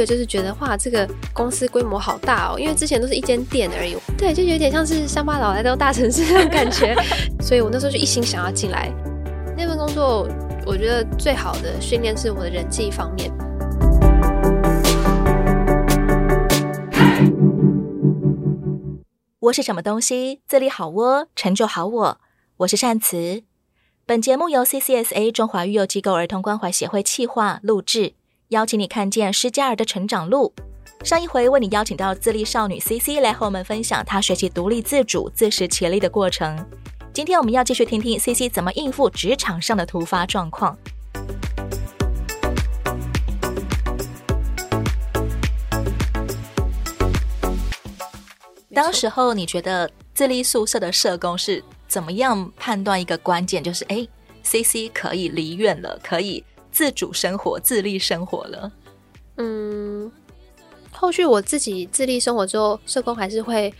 个就是觉得哇，这个公司规模好大哦，因为之前都是一间店而已，对，就有点像是乡巴佬来到大城市那种感觉，所以我那时候就一心想要进来。那份工作，我觉得最好的训练是我的人际方面。我是什么东西？自立好我，成就好我。我是善慈。本节目由 CCSA 中华育幼机构儿童关怀协会企划录制，邀请你看见施加尔的成长路。上一回为你邀请到自立少女 CC 来和我们分享她学习独立自主、自食其力的过程。今天我们要继续听听 CC 怎么应付职场上的突发状况。当时候你觉得自立宿舍的社工是怎么样判断一个关键？就是哎，CC 可以离院了，可以自主生活、自立生活了。嗯，后续我自己自立生活之后，社工还是会。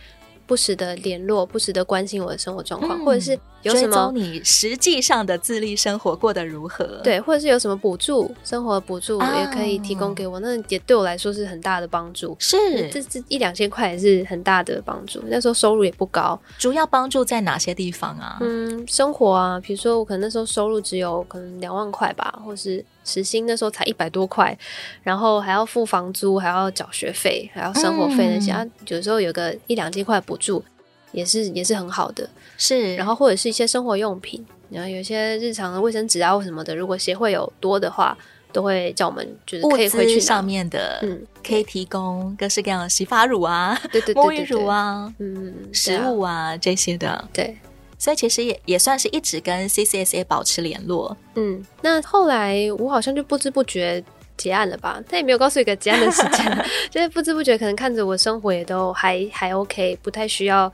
不时的联络，不时的关心我的生活状况，嗯、或者是有什么你实际上的自立生活过得如何？对，或者是有什么补助，生活补助也可以提供给我，啊、那也对我来说是很大的帮助。是，这这一两千块也是很大的帮助。那时候收入也不高，主要帮助在哪些地方啊？嗯，生活啊，比如说我可能那时候收入只有可能两万块吧，或是。时薪那时候才一百多块，然后还要付房租，还要缴学费，还要生活费那些，嗯、有时候有个一两千块补助，也是也是很好的。是，然后或者是一些生活用品，然后有些日常的卫生纸啊或什么的，如果协会有多的话，都会叫我们就是可以回去上面的，嗯，可以提供各式各样的洗发乳啊，对对对，沐浴乳啊，嗯，食物啊这些的，对。所以其实也也算是一直跟 CCSA 保持联络。嗯，那后来我好像就不知不觉结案了吧？他也没有告诉一个结案的时间，就是不知不觉可能看着我生活也都还还 OK，不太需要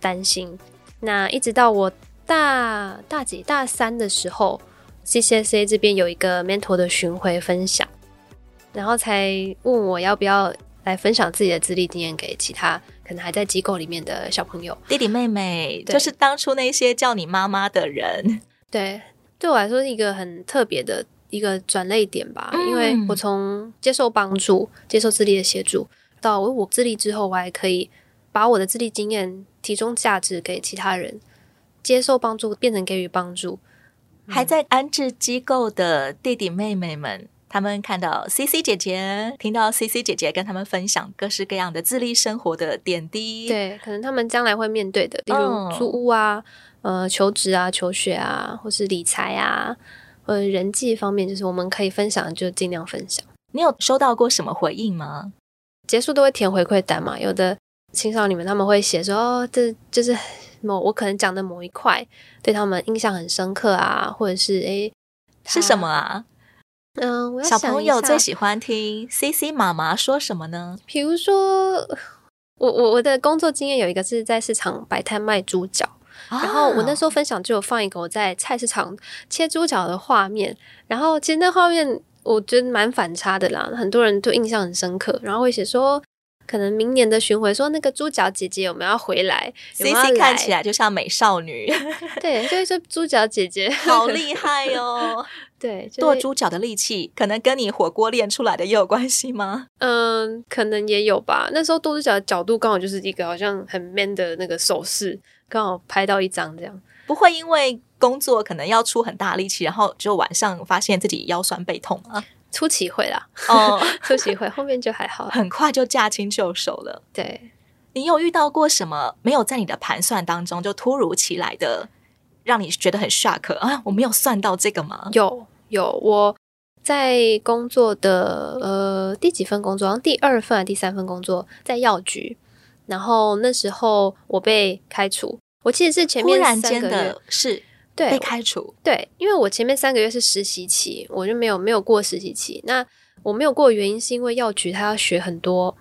担心。那一直到我大大几大三的时候，CCSA 这边有一个 mentor 的巡回分享，然后才问我要不要来分享自己的资历经验给其他。可能还在机构里面的小朋友、弟弟妹妹，就是当初那些叫你妈妈的人。对，对我来说是一个很特别的一个转类点吧。嗯、因为我从接受帮助、接受自立的协助，到我自立之后，我还可以把我的自立经验提供价值给其他人，接受帮助变成给予帮助。还在安置机构的弟弟妹妹们。他们看到 CC 姐姐，听到 CC 姐姐跟他们分享各式各样的自立生活的点滴，对，可能他们将来会面对的，比如租屋啊、哦、呃、求职啊、求学啊，或是理财啊，呃，人际方面，就是我们可以分享，就尽量分享。你有收到过什么回应吗？结束都会填回馈单嘛，有的青少年们他们会写说，哦，这就是某我可能讲的某一块对他们印象很深刻啊，或者是诶，是什么啊？嗯，我要小朋友最喜欢听 CC 妈妈说什么呢？比如说，我我我的工作经验有一个是在市场摆摊卖猪脚，啊、然后我那时候分享就有放一个我在菜市场切猪脚的画面，然后其实那画面我觉得蛮反差的啦，很多人都印象很深刻，然后会写说。可能明年的巡回说那个猪脚姐姐有没有要回来？CC 看起来就像美少女，对，就是说猪脚姐姐 好厉害哦。对，剁猪脚的力气可能跟你火锅练出来的也有关系吗？嗯，可能也有吧。那时候剁猪脚的角度刚好就是一个好像很 man 的那个手势，刚好拍到一张这样。不会因为工作可能要出很大力气，然后就晚上发现自己腰酸背痛吗？初期会啦，哦，初期会，后面就还好，很快就驾轻就熟了。对，你有遇到过什么没有在你的盘算当中就突如其来的，让你觉得很 shock 啊？我没有算到这个吗？有有，我在工作的呃第几份工作？第二份还是第三份工作在药局，然后那时候我被开除，我记得是前面三个月的是。对，被开除。对，因为我前面三个月是实习期，我就没有没有过实习期。那我没有过的原因是因为药局他要学很多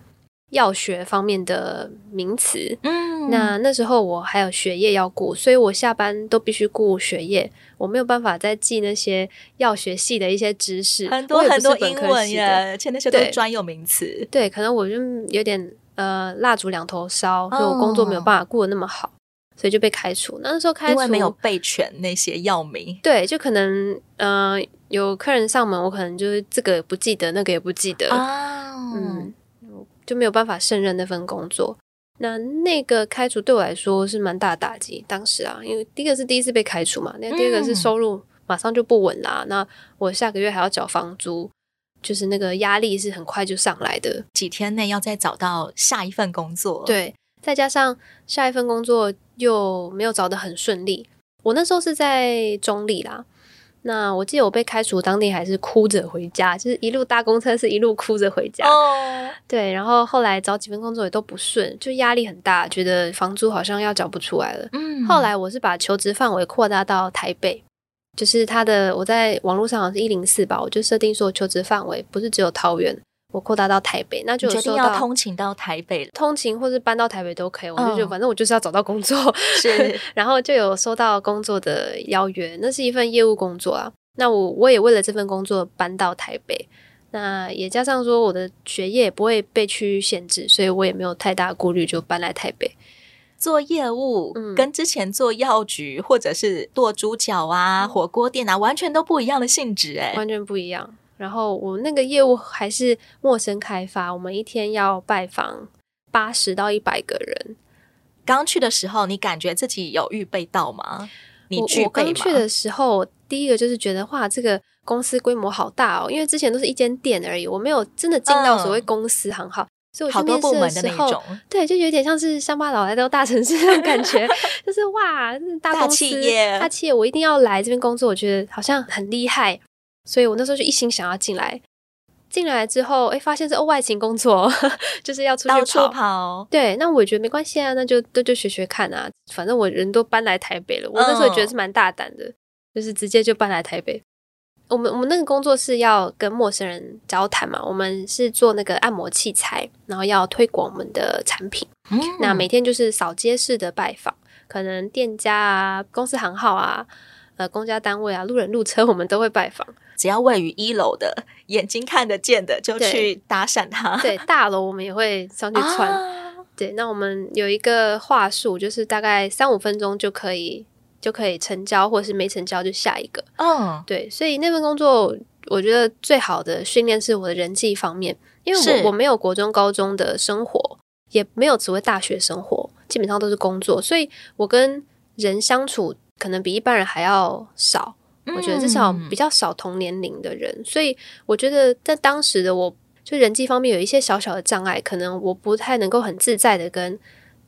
药学方面的名词。嗯，那那时候我还有学业要顾，所以我下班都必须顾学业，我没有办法再记那些药学系的一些知识，很多很多英文呀，而且那些都是专有名词。对，可能我就有点呃蜡烛两头烧，所以我工作没有办法顾得那么好。所以就被开除。那时候开除，因为没有备全那些药名。对，就可能，嗯、呃，有客人上门，我可能就是这个不记得，那个也不记得。哦。嗯，就没有办法胜任那份工作。那那个开除对我来说是蛮大的打击，当时啊，因为第一个是第一次被开除嘛，那第二个是收入马上就不稳啦，嗯、那我下个月还要缴房租，就是那个压力是很快就上来的，几天内要再找到下一份工作，对，再加上下一份工作又没有找得很顺利，我那时候是在中立啦。那我记得我被开除当天还是哭着回家，就是一路搭公车是一路哭着回家。哦，对，然后后来找几份工作也都不顺，就压力很大，觉得房租好像要缴不出来了。嗯，后来我是把求职范围扩大到台北，就是他的我在网络上好像是一零四吧，我就设定说求职范围不是只有桃园。我扩大到台北，那就决定要通勤到台北了，通勤或是搬到台北都可以。我就觉得反正我就是要找到工作，是，然后就有收到工作的邀约，那是一份业务工作啊。那我我也为了这份工作搬到台北，那也加上说我的学业也不会被区域限制，所以我也没有太大顾虑，就搬来台北做业务。嗯，跟之前做药局或者是剁猪脚啊、嗯、火锅店啊，完全都不一样的性质，哎，完全不一样。然后我那个业务还是陌生开发，我们一天要拜访八十到一百个人。刚去的时候，你感觉自己有预备到吗？你？我刚去的时候，第一个就是觉得哇，这个公司规模好大哦，因为之前都是一间店而已，我没有真的进到所谓公司行号，嗯、所以我去面试的时候，对，就有点像是乡巴佬来到大城市那种感觉，就是哇，大公司、大企业，大企业，我一定要来这边工作，我觉得好像很厉害。所以我那时候就一心想要进来，进来之后，哎，发现是哦，外勤工作，就是要出去跑。到处跑。对，那我觉得没关系啊，那就都就学学看啊，反正我人都搬来台北了，我那时候觉得是蛮大胆的，嗯、就是直接就搬来台北。我们我们那个工作是要跟陌生人交谈嘛，我们是做那个按摩器材，然后要推广我们的产品。嗯、那每天就是扫街式的拜访，可能店家啊、公司行号啊、呃公家单位啊、路人路车，我们都会拜访。只要位于一楼的，眼睛看得见的，就去搭讪他。对，大楼我们也会上去穿。啊、对，那我们有一个话术，就是大概三五分钟就可以就可以成交，或是没成交就下一个。嗯，对，所以那份工作我觉得最好的训练是我的人际方面，因为我我没有国中、高中的生活，也没有所谓大学生活，基本上都是工作，所以我跟人相处可能比一般人还要少。我觉得至少比较少同年龄的人，嗯、所以我觉得在当时的我，就人际方面有一些小小的障碍，可能我不太能够很自在的跟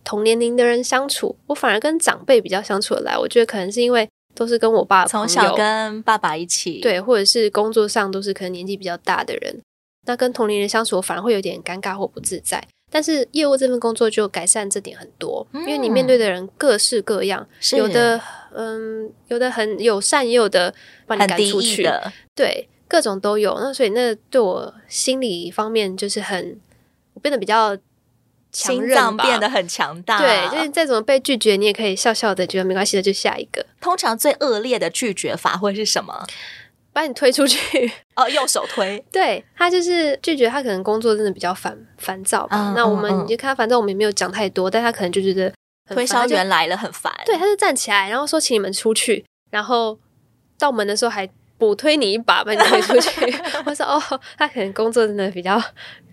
同年龄的人相处，我反而跟长辈比较相处的来。我觉得可能是因为都是跟我爸从小跟爸爸一起，对，或者是工作上都是可能年纪比较大的人，那跟同龄人相处，我反而会有点尴尬或不自在。但是业务这份工作就改善这点很多，嗯、因为你面对的人各式各样，有的。嗯，有的很友善，也有的把你赶出去的，对，各种都有。那所以那对我心理方面就是很，我变得比较强韧，心脏变得很强大。对，就是再怎么被拒绝，你也可以笑笑的，觉得没关系的，就下一个。通常最恶劣的拒绝法会是什么？把你推出去 哦，用手推。对，他就是拒绝，他可能工作真的比较烦烦躁吧。嗯、那我们你就看他，反正我们也没有讲太多，但他可能就觉得。推销员来了很烦，对，他就站起来，然后说请你们出去，然后到门的时候还补推你一把，把你推出去。我说哦，他可能工作真的比较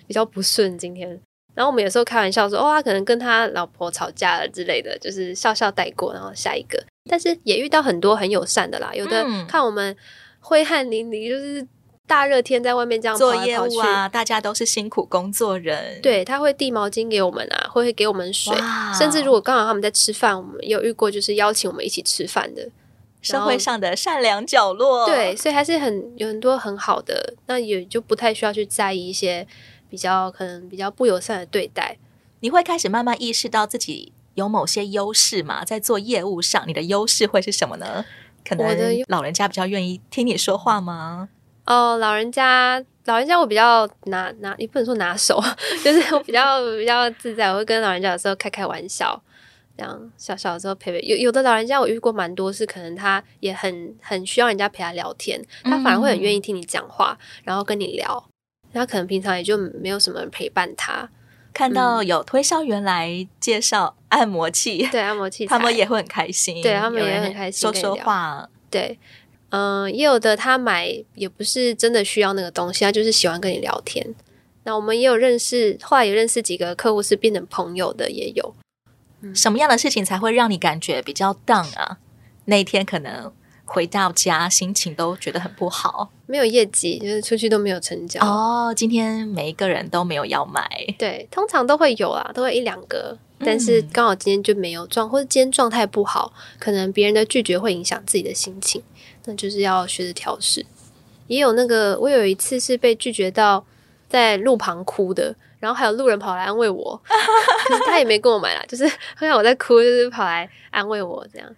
比较不顺今天。然后我们有时候开玩笑说，哦，他可能跟他老婆吵架了之类的，就是笑笑带过，然后下一个。但是也遇到很多很友善的啦，有的看我们挥汗淋漓，就是。大热天在外面这样做业务啊，大家都是辛苦工作人。对，他会递毛巾给我们啊，会会给我们水，甚至如果刚好他们在吃饭，我们有遇过就是邀请我们一起吃饭的。社会上的善良角落，对，所以还是很有很多很好的，那也就不太需要去在意一些比较可能比较不友善的对待。你会开始慢慢意识到自己有某些优势嘛？在做业务上，你的优势会是什么呢？可能老人家比较愿意听你说话吗？哦，老人家，老人家，我比较拿拿，也不能说拿手，就是我比较比较自在，我会跟老人家有时候开开玩笑，这样小小的时候陪陪。有有的老人家我遇过蛮多，是可能他也很很需要人家陪他聊天，他反而会很愿意听你讲话，嗯、然后跟你聊。他可能平常也就没有什么人陪伴他。看到有推销员来介绍按摩器，对按摩器，他们也会很开心，对他们也很开心，说说话，对。嗯，也有的他买也不是真的需要那个东西，他就是喜欢跟你聊天。那我们也有认识，后来也认识几个客户是变成朋友的，也有。什么样的事情才会让你感觉比较 down 啊？那一天可能回到家心情都觉得很不好，没有业绩，就是出去都没有成交。哦，今天每一个人都没有要买。对，通常都会有啊，都会一两个，但是刚好今天就没有状，或者今天状态不好，可能别人的拒绝会影响自己的心情，那就是要学着调试。也有那个，我有一次是被拒绝到。在路旁哭的，然后还有路人跑来安慰我，可是他也没跟我买啦，就是好像我在哭，就是跑来安慰我这样，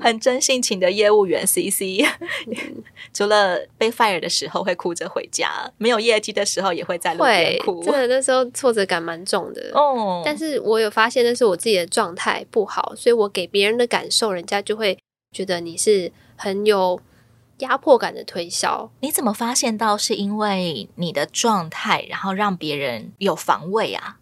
很真性情的业务员 CC，嗯、除了被 fire 的时候会哭着回家，没有业绩的时候也会在路边哭，真的那时候挫折感蛮重的哦。但是我有发现那是我自己的状态不好，所以我给别人的感受，人家就会觉得你是很有。压迫感的推销，你怎么发现到是因为你的状态，然后让别人有防卫啊？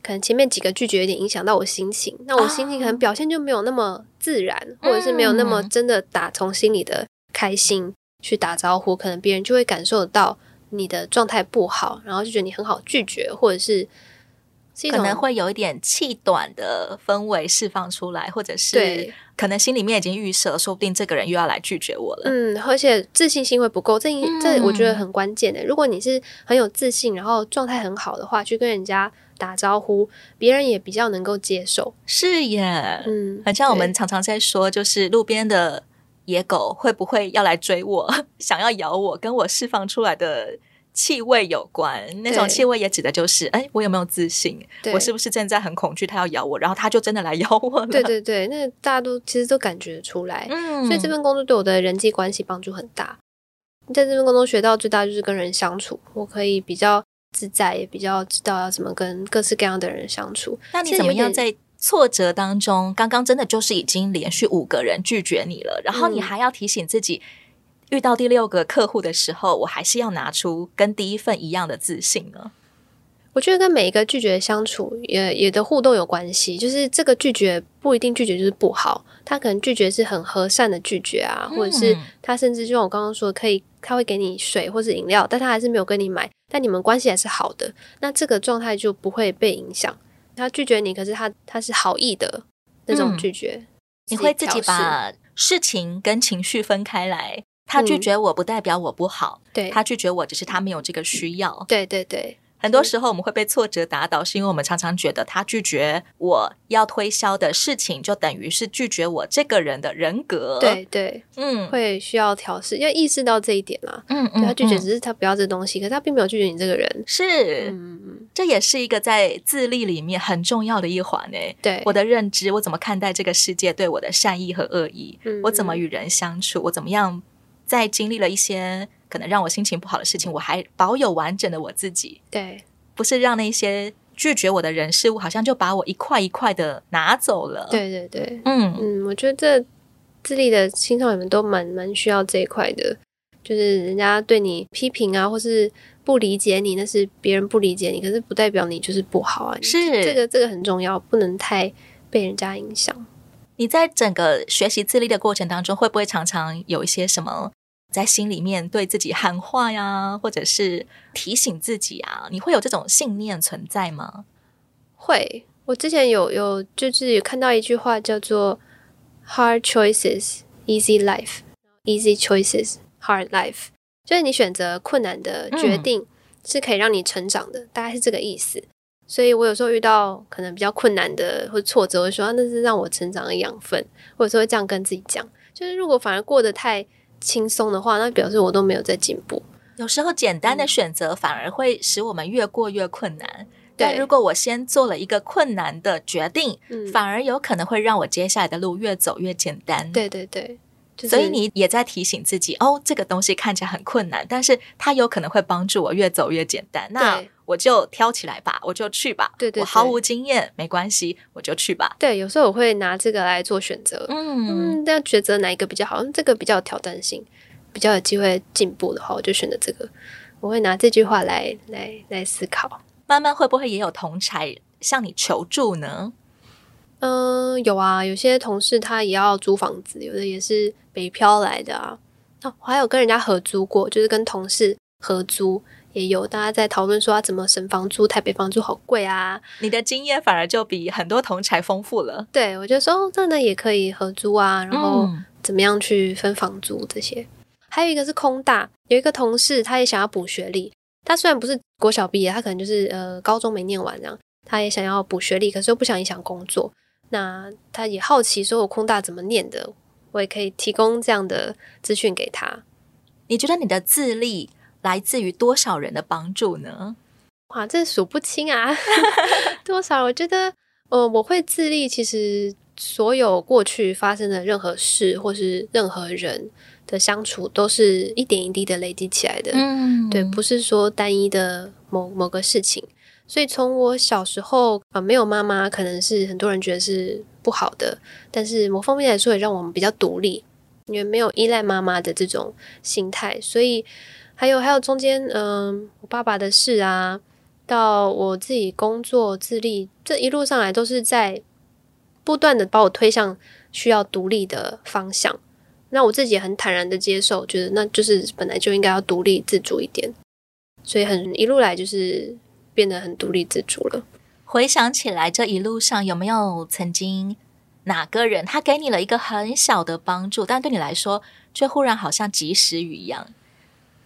可能前面几个拒绝有点影响到我心情，那我心情可能表现就没有那么自然，哦、或者是没有那么真的打从心里的开心去打招呼，可能别人就会感受到你的状态不好，然后就觉得你很好拒绝，或者是。可能会有一点气短的氛围释放出来，或者是可能心里面已经预设，说不定这个人又要来拒绝我了。嗯，而且自信心会不够，这这我觉得很关键的。如果你是很有自信，然后状态很好的话，去跟人家打招呼，别人也比较能够接受。是耶，嗯，很像我们常常在说，就是路边的野狗会不会要来追我，想要咬我，跟我释放出来的。气味有关，那种气味也指的就是，哎，我有没有自信？我是不是正在很恐惧，他要咬我，然后他就真的来咬我了？对对对，那大家都其实都感觉出来，嗯，所以这份工作对我的人际关系帮助很大。在这份工作学到最大就是跟人相处，我可以比较自在，也比较知道要怎么跟各式各样的人相处。那你怎么样在挫折当中？刚刚真的就是已经连续五个人拒绝你了，然后你还要提醒自己。遇到第六个客户的时候，我还是要拿出跟第一份一样的自信呢。我觉得跟每一个拒绝相处也也的互动有关系，就是这个拒绝不一定拒绝就是不好，他可能拒绝是很和善的拒绝啊，或者是他甚至就像我刚刚说，可以他会给你水或是饮料，但他还是没有跟你买，但你们关系还是好的，那这个状态就不会被影响。他拒绝你，可是他他是好意的那种拒绝，你会自己把事情跟情绪分开来。他拒绝我不代表我不好，嗯、对，他拒绝我只是他没有这个需要。对对对，很多时候我们会被挫折打倒，是因为我们常常觉得他拒绝我要推销的事情，就等于是拒绝我这个人的人格。对对，嗯，会需要调试，要意识到这一点啦。嗯嗯，他拒绝只是他不要这东西，嗯、可是他并没有拒绝你这个人。是，这也是一个在自立里面很重要的一环诶。对，我的认知，我怎么看待这个世界对我的善意和恶意？嗯，我怎么与人相处？我怎么样？在经历了一些可能让我心情不好的事情，我还保有完整的我自己。对，不是让那些拒绝我的人事物，好像就把我一块一块的拿走了。对对对，嗯嗯，我觉得这自立的青少年们都蛮蛮需要这一块的，就是人家对你批评啊，或是不理解你，那是别人不理解你，可是不代表你就是不好啊。是这个这个很重要，不能太被人家影响。你在整个学习自立的过程当中，会不会常常有一些什么？在心里面对自己喊话呀，或者是提醒自己啊，你会有这种信念存在吗？会，我之前有有就是有看到一句话叫做 “hard choices easy life”，“easy choices hard life”，就是你选择困难的决定是可以让你成长的，嗯、大概是这个意思。所以我有时候遇到可能比较困难的或挫折，我会说、啊、那是让我成长的养分，或者说会这样跟自己讲。就是如果反而过得太轻松的话，那表示我都没有在进步。有时候简单的选择反而会使我们越过越困难。嗯、但如果我先做了一个困难的决定，嗯、反而有可能会让我接下来的路越走越简单。对对对。就是、所以你也在提醒自己哦，这个东西看起来很困难，但是它有可能会帮助我越走越简单。那我就挑起来吧，我就去吧。对，对对，我毫无经验没关系，我就去吧。对，有时候我会拿这个来做选择。嗯，那抉择哪一个比较好？这个比较有挑战性，比较有机会进步的话，我就选择这个。我会拿这句话来来来思考。慢慢会不会也有同才向你求助呢？嗯，有啊，有些同事他也要租房子，有的也是北漂来的啊。哦，我还有跟人家合租过，就是跟同事合租，也有大家在讨论说要怎么省房租，台北房租好贵啊。你的经验反而就比很多同才丰富了。对，我就说哦，真的也可以合租啊，然后怎么样去分房租这些。嗯、还有一个是空大，有一个同事他也想要补学历，他虽然不是国小毕业，他可能就是呃高中没念完这样，他也想要补学历，可是又不想影响工作。那他也好奇说我空大怎么念的，我也可以提供这样的资讯给他。你觉得你的自立来自于多少人的帮助呢？哇，这数不清啊！多少？我觉得，呃，我会自立，其实所有过去发生的任何事，或是任何人的相处，都是一点一滴的累积起来的。嗯，对，不是说单一的某某个事情。所以从我小时候啊，呃，没有妈妈，可能是很多人觉得是不好的，但是某方面来说，也让我们比较独立。因为没有依赖妈妈的这种心态，所以还有还有中间，嗯、我爸爸的事啊，到我自己工作自立，这一路上来都是在不断的把我推向需要独立的方向。那我自己也很坦然的接受，觉得那就是本来就应该要独立自主一点，所以很一路来就是变得很独立自主了。回想起来，这一路上有没有曾经？哪个人他给你了一个很小的帮助，但对你来说却忽然好像及时雨一样。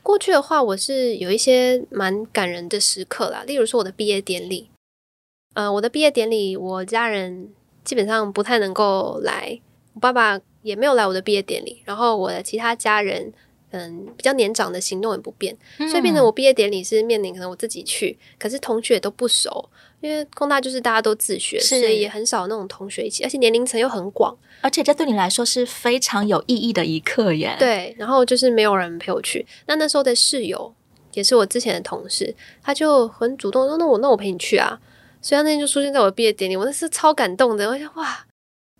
过去的话，我是有一些蛮感人的时刻啦，例如说我的毕业典礼。呃，我的毕业典礼，我家人基本上不太能够来，我爸爸也没有来我的毕业典礼，然后我的其他家人。嗯，比较年长的行动也不便，嗯、所以变成我毕业典礼是面临可能我自己去，可是同学也都不熟，因为工大就是大家都自学，所以也很少那种同学一起，而且年龄层又很广，而且这对你来说是非常有意义的一刻耶。对，然后就是没有人陪我去，那那时候的室友也是我之前的同事，他就很主动说：“那我那我陪你去啊。”所以他那天就出现在我毕业典礼，我那是超感动的，我想哇。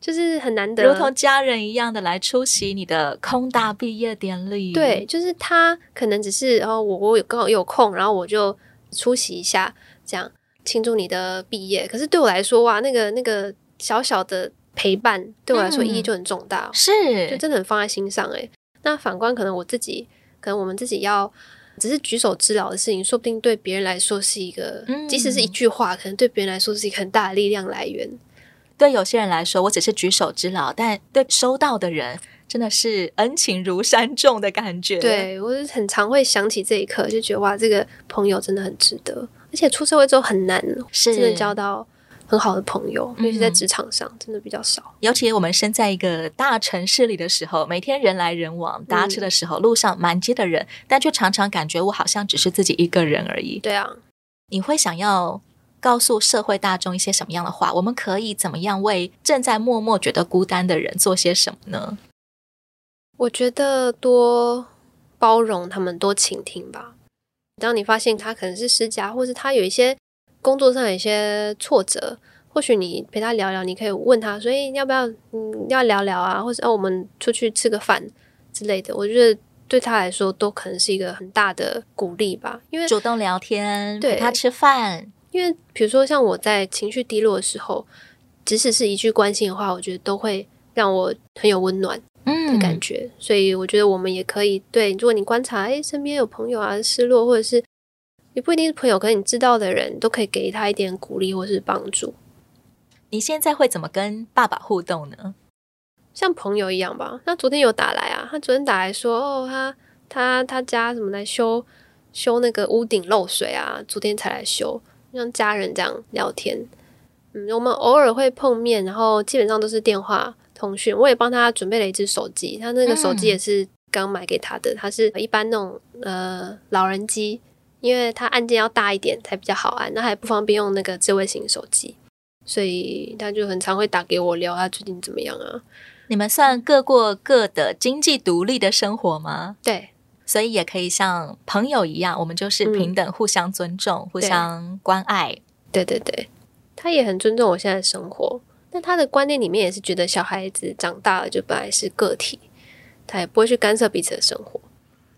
就是很难得，如同家人一样的来出席你的空大毕业典礼。对，就是他可能只是哦，我我有刚好有空，然后我就出席一下，这样庆祝你的毕业。可是对我来说，哇，那个那个小小的陪伴，对我来说意义就很重大，是、嗯，就真的很放在心上。诶，那反观可能我自己，可能我们自己要只是举手之劳的事情，说不定对别人来说是一个，嗯、即使是一句话，可能对别人来说是一个很大的力量来源。对有些人来说，我只是举手之劳，但对收到的人，真的是恩情如山重的感觉。对，我很常会想起这一刻，就觉得哇，这个朋友真的很值得。而且出社会之后很难，真的交到很好的朋友，尤其在职场上，真的比较少。尤其我们身在一个大城市里的时候，每天人来人往，搭车的时候，路上满街的人，但却常常感觉我好像只是自己一个人而已。对啊，你会想要告诉社会大众一些什么样的话？我们可以怎么样为正在默默觉得孤单的人做些什么呢？我觉得多包容他们，多倾听吧。当你发现他可能是失家，或是他有一些工作上有一些挫折，或许你陪他聊聊，你可以问他，所以要不要嗯要聊聊啊，或者哦我们出去吃个饭之类的。我觉得对他来说都可能是一个很大的鼓励吧，因为主动聊天，陪他吃饭。因为比如说，像我在情绪低落的时候，即使是一句关心的话，我觉得都会让我很有温暖的感觉。嗯、所以我觉得我们也可以对，如果你观察，哎，身边有朋友啊失落，或者是也不一定是朋友，可能你知道的人都可以给他一点鼓励或是帮助。你现在会怎么跟爸爸互动呢？像朋友一样吧。那昨天有打来啊，他昨天打来说，哦，他他他家什么来修修那个屋顶漏水啊，昨天才来修。像家人这样聊天，嗯，我们偶尔会碰面，然后基本上都是电话通讯。我也帮他准备了一只手机，他那个手机也是刚买给他的，他是一般那种呃老人机，因为他按键要大一点才比较好按，那还不方便用那个智慧型手机，所以他就很常会打给我聊他最近怎么样啊。你们算各过各的经济独立的生活吗？对。所以也可以像朋友一样，我们就是平等、互相尊重、嗯、互相关爱。对对对，他也很尊重我现在的生活。但他的观念里面也是觉得小孩子长大了就本来是个体，他也不会去干涉彼此的生活。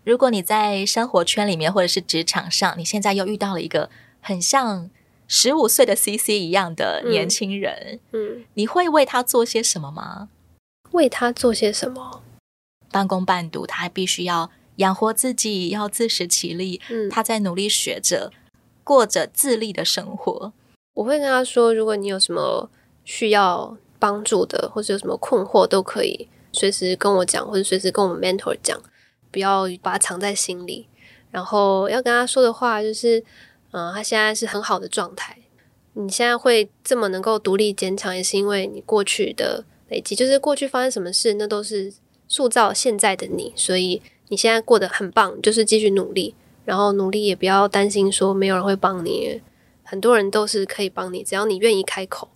如果你在生活圈里面或者是职场上，你现在又遇到了一个很像十五岁的 CC 一样的年轻人，嗯，嗯，你会为他做些什么吗？为他做些什么？半工半读，他还必须要。养活自己，要自食其力。嗯，他在努力学着过着自立的生活。我会跟他说，如果你有什么需要帮助的，或者有什么困惑，都可以随时跟我讲，或者随时跟我们 mentor 讲，不要把它藏在心里。然后要跟他说的话就是，嗯、呃，他现在是很好的状态。你现在会这么能够独立坚强，也是因为你过去的累积，就是过去发生什么事，那都是塑造现在的你。所以你现在过得很棒，就是继续努力，然后努力也不要担心说没有人会帮你。很多人都是可以帮你，只要你愿意开口。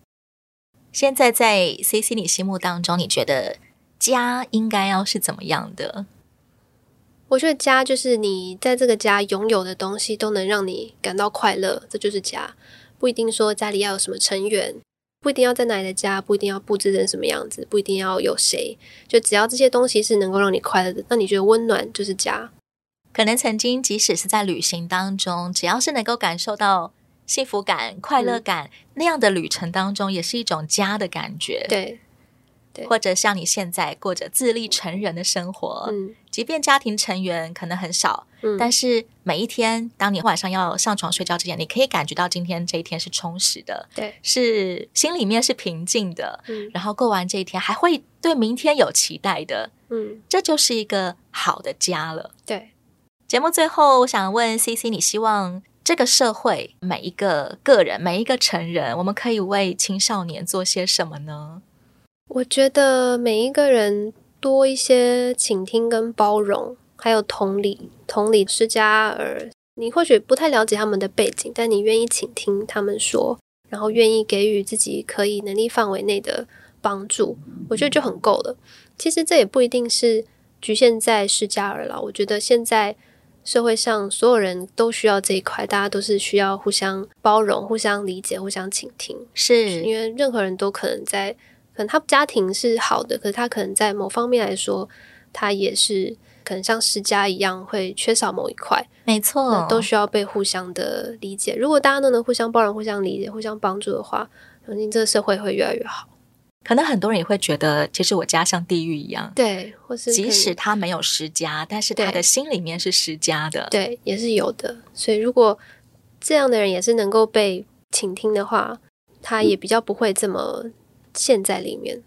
现在在 CC 你心目当中，你觉得家应该要是怎么样的？我觉得家就是你在这个家拥有的东西都能让你感到快乐，这就是家。不一定说家里要有什么成员，不一定要在哪里的家，不一定要布置成什么样子，不一定要有谁，就只要这些东西是能够让你快乐的，那你觉得温暖就是家。可能曾经即使是在旅行当中，只要是能够感受到。幸福感、快乐感、嗯、那样的旅程当中，也是一种家的感觉。对，对，或者像你现在过着自立成人的生活，嗯，即便家庭成员可能很少，嗯，但是每一天，当你晚上要上床睡觉之前，你可以感觉到今天这一天是充实的，对，是心里面是平静的，嗯，然后过完这一天还会对明天有期待的，嗯，这就是一个好的家了。对，节目最后，我想问 CC，你希望？这个社会，每一个个人，每一个成人，我们可以为青少年做些什么呢？我觉得每一个人多一些倾听跟包容，还有同理。同理施加尔，你或许不太了解他们的背景，但你愿意倾听他们说，然后愿意给予自己可以能力范围内的帮助，我觉得就很够了。其实这也不一定是局限在施加尔了。我觉得现在。社会上所有人都需要这一块，大家都是需要互相包容、互相理解、互相倾听。是因为任何人都可能在，可能他家庭是好的，可是他可能在某方面来说，他也是可能像失家一样会缺少某一块。没错，都需要被互相的理解。如果大家都能互相包容、互相理解、互相帮助的话，相信这个社会会越来越好。可能很多人也会觉得，其实我家像地狱一样。对，或是即使他没有失家，但是他的心里面是失家的。对，也是有的。所以，如果这样的人也是能够被倾听的话，他也比较不会这么陷在里面。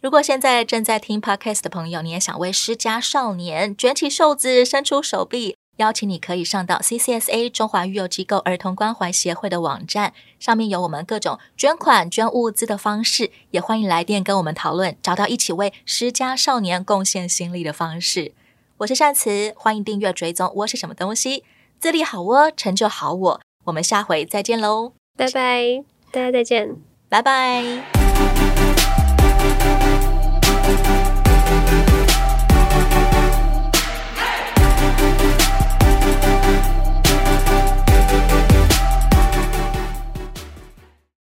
如果现在正在听 Podcast 的朋友，你也想为失家少年卷起袖子、伸出手臂。邀请你可以上到 CCSA 中华育幼机构儿童关怀协会的网站，上面有我们各种捐款、捐物资的方式，也欢迎来电跟我们讨论，找到一起为失家少年贡献心力的方式。我是善慈，欢迎订阅追踪窝是什么东西，自立好窝，成就好我。我们下回再见喽，拜拜，大家再见，拜拜。Thank you.